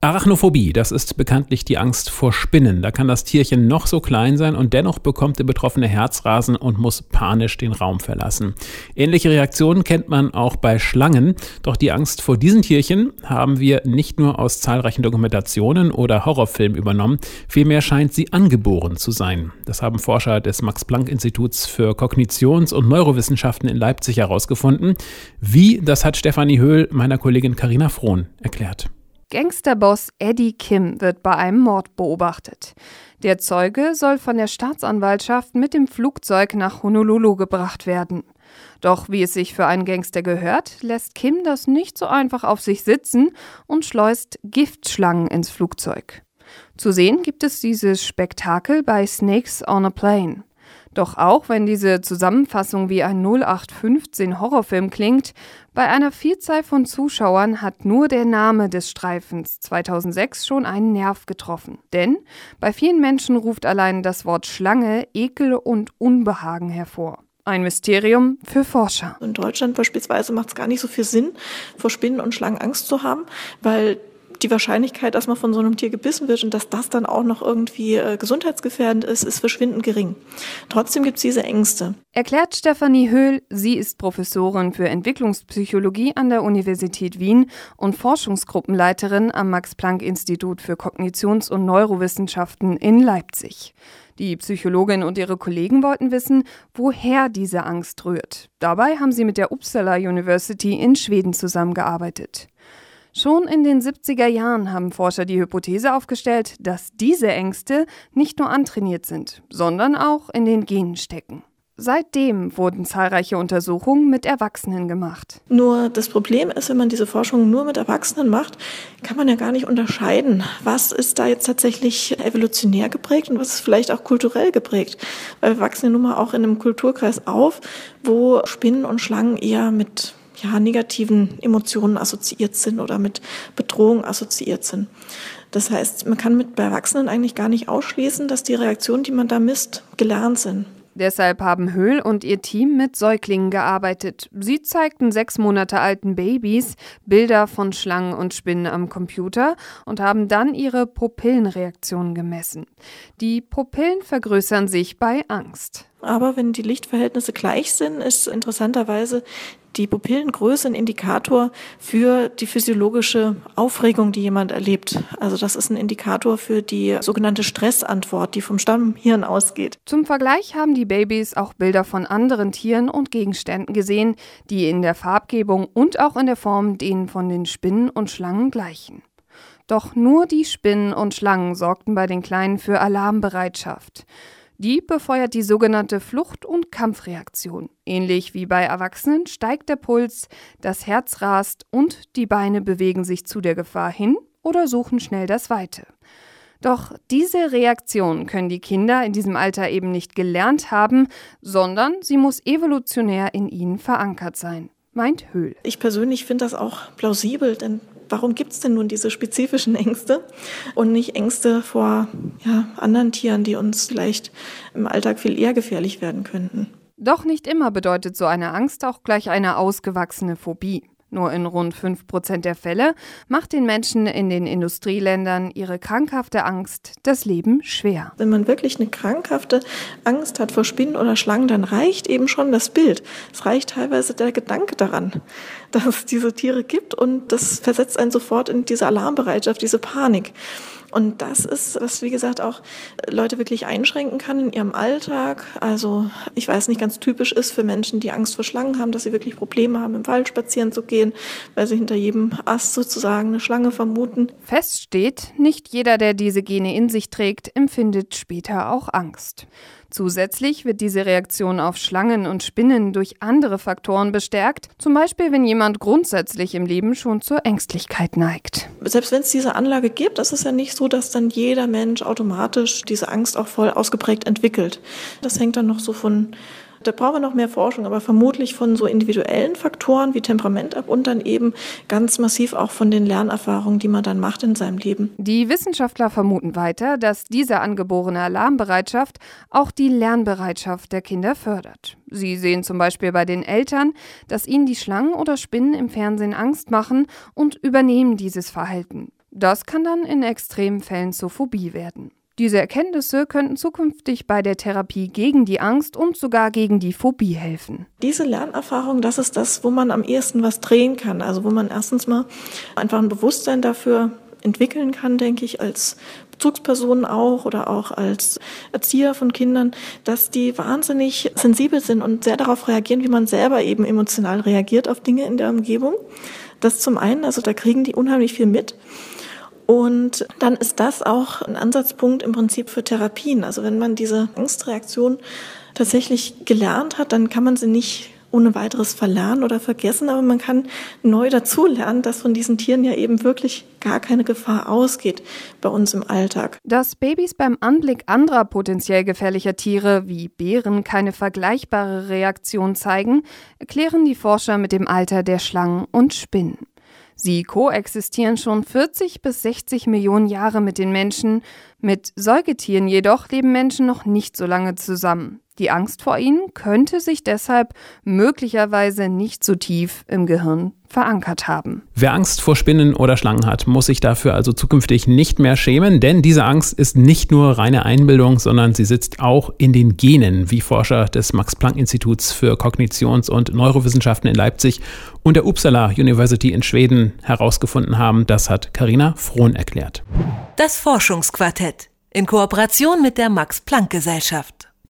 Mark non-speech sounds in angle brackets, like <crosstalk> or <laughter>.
Arachnophobie, das ist bekanntlich die Angst vor Spinnen. Da kann das Tierchen noch so klein sein und dennoch bekommt der Betroffene Herzrasen und muss panisch den Raum verlassen. Ähnliche Reaktionen kennt man auch bei Schlangen. Doch die Angst vor diesen Tierchen haben wir nicht nur aus zahlreichen Dokumentationen oder Horrorfilmen übernommen, vielmehr scheint sie angeboren zu sein. Das haben Forscher des Max-Planck-Instituts für Kognitions- und Neurowissenschaften in Leipzig herausgefunden. Wie, das hat Stefanie Höhl meiner Kollegin Karina Frohn erklärt. Gangsterboss Eddie Kim wird bei einem Mord beobachtet. Der Zeuge soll von der Staatsanwaltschaft mit dem Flugzeug nach Honolulu gebracht werden. Doch wie es sich für einen Gangster gehört, lässt Kim das nicht so einfach auf sich sitzen und schleust Giftschlangen ins Flugzeug. Zu sehen gibt es dieses Spektakel bei Snakes on a Plane. Doch auch wenn diese Zusammenfassung wie ein 0815 Horrorfilm klingt, bei einer Vielzahl von Zuschauern hat nur der Name des Streifens 2006 schon einen Nerv getroffen. Denn bei vielen Menschen ruft allein das Wort Schlange Ekel und Unbehagen hervor. Ein Mysterium für Forscher. In Deutschland beispielsweise macht es gar nicht so viel Sinn, vor Spinnen und Schlangen Angst zu haben, weil die Wahrscheinlichkeit, dass man von so einem Tier gebissen wird und dass das dann auch noch irgendwie äh, gesundheitsgefährdend ist, ist verschwindend gering. Trotzdem gibt es diese Ängste. Erklärt Stefanie Höhl, sie ist Professorin für Entwicklungspsychologie an der Universität Wien und Forschungsgruppenleiterin am Max-Planck-Institut für Kognitions- und Neurowissenschaften in Leipzig. Die Psychologin und ihre Kollegen wollten wissen, woher diese Angst rührt. Dabei haben sie mit der Uppsala University in Schweden zusammengearbeitet. Schon in den 70er Jahren haben Forscher die Hypothese aufgestellt, dass diese Ängste nicht nur antrainiert sind, sondern auch in den Genen stecken. Seitdem wurden zahlreiche Untersuchungen mit Erwachsenen gemacht. Nur das Problem ist, wenn man diese Forschung nur mit Erwachsenen macht, kann man ja gar nicht unterscheiden, was ist da jetzt tatsächlich evolutionär geprägt und was ist vielleicht auch kulturell geprägt. Weil wir wachsen ja nun mal auch in einem Kulturkreis auf, wo Spinnen und Schlangen eher mit ja, negativen Emotionen assoziiert sind oder mit Bedrohung assoziiert sind. Das heißt, man kann mit Erwachsenen eigentlich gar nicht ausschließen, dass die Reaktionen, die man da misst, gelernt sind. Deshalb haben Höhl und ihr Team mit Säuglingen gearbeitet. Sie zeigten sechs Monate alten Babys Bilder von Schlangen und Spinnen am Computer und haben dann ihre Pupillenreaktionen gemessen. Die Pupillen vergrößern sich bei Angst. Aber wenn die Lichtverhältnisse gleich sind, ist interessanterweise die Pupillengröße ein Indikator für die physiologische Aufregung, die jemand erlebt. Also das ist ein Indikator für die sogenannte Stressantwort, die vom Stammhirn ausgeht. Zum Vergleich haben die Babys auch Bilder von anderen Tieren und Gegenständen gesehen, die in der Farbgebung und auch in der Form denen von den Spinnen und Schlangen gleichen. Doch nur die Spinnen und Schlangen sorgten bei den Kleinen für Alarmbereitschaft. Die befeuert die sogenannte Flucht- und Kampfreaktion. Ähnlich wie bei Erwachsenen steigt der Puls, das Herz rast und die Beine bewegen sich zu der Gefahr hin oder suchen schnell das Weite. Doch diese Reaktion können die Kinder in diesem Alter eben nicht gelernt haben, sondern sie muss evolutionär in ihnen verankert sein, meint Höhl. Ich persönlich finde das auch plausibel, denn warum gibt es denn nun diese spezifischen Ängste und nicht Ängste vor ja, anderen Tieren, die uns vielleicht im Alltag viel eher gefährlich werden könnten? Doch nicht immer bedeutet so eine Angst auch gleich eine ausgewachsene Phobie. Nur in rund 5 Prozent der Fälle macht den Menschen in den Industrieländern ihre krankhafte Angst das Leben schwer. Wenn man wirklich eine krankhafte Angst hat vor Spinnen oder Schlangen, dann reicht eben schon das Bild. Es reicht teilweise der Gedanke daran, <laughs> dass es diese Tiere gibt und das versetzt einen sofort in diese Alarmbereitschaft, diese Panik. Und das ist, was wie gesagt auch Leute wirklich einschränken kann in ihrem Alltag. Also ich weiß nicht, ganz typisch ist für Menschen, die Angst vor Schlangen haben, dass sie wirklich Probleme haben, im Wald spazieren zu gehen, weil sie hinter jedem Ast sozusagen eine Schlange vermuten. Fest steht, nicht jeder, der diese Gene in sich trägt, empfindet später auch Angst. Zusätzlich wird diese Reaktion auf Schlangen und Spinnen durch andere Faktoren bestärkt, zum Beispiel wenn jemand grundsätzlich im Leben schon zur Ängstlichkeit neigt. Selbst wenn es diese Anlage gibt, ist es ja nicht so, dass dann jeder Mensch automatisch diese Angst auch voll ausgeprägt entwickelt. Das hängt dann noch so von Da brauchen wir noch mehr Forschung, aber vermutlich von so individuellen Faktoren wie Temperament ab und dann eben ganz massiv auch von den Lernerfahrungen, die man dann macht in seinem Leben. Die Wissenschaftler vermuten weiter, dass diese angeborene Alarmbereitschaft auch die Lernbereitschaft der Kinder fördert. Sie sehen zum Beispiel bei den Eltern, dass ihnen die Schlangen oder Spinnen im Fernsehen Angst machen und übernehmen dieses Verhalten. Das kann dann in extremen Fällen zur Phobie werden. Diese Erkenntnisse könnten zukünftig bei der Therapie gegen die Angst und sogar gegen die Phobie helfen. Diese Lernerfahrung, das ist das, wo man am ehesten was drehen kann. Also wo man erstens mal einfach ein Bewusstsein dafür entwickeln kann, denke ich, als Bezugspersonen auch oder auch als Erzieher von Kindern, dass die wahnsinnig sensibel sind und sehr darauf reagieren, wie man selber eben emotional reagiert auf Dinge in der Umgebung. Das zum einen, also da kriegen die unheimlich viel mit. Und dann ist das auch ein Ansatzpunkt im Prinzip für Therapien. Also wenn man diese Angstreaktion tatsächlich gelernt hat, dann kann man sie nicht ohne weiteres verlernen oder vergessen, aber man kann neu dazulernen, dass von diesen Tieren ja eben wirklich gar keine Gefahr ausgeht bei uns im Alltag. Dass Babys beim Anblick anderer potenziell gefährlicher Tiere wie Bären keine vergleichbare Reaktion zeigen, erklären die Forscher mit dem Alter der Schlangen und Spinnen. Sie koexistieren schon 40 bis 60 Millionen Jahre mit den Menschen. Mit Säugetieren jedoch leben Menschen noch nicht so lange zusammen. Die Angst vor ihnen könnte sich deshalb möglicherweise nicht so tief im Gehirn verankert haben. Wer Angst vor Spinnen oder Schlangen hat, muss sich dafür also zukünftig nicht mehr schämen, denn diese Angst ist nicht nur reine Einbildung, sondern sie sitzt auch in den Genen, wie Forscher des Max-Planck-Instituts für Kognitions- und Neurowissenschaften in Leipzig und der Uppsala University in Schweden herausgefunden haben. Das hat Karina Frohn erklärt. Das Forschungsquartett in Kooperation mit der Max-Planck-Gesellschaft.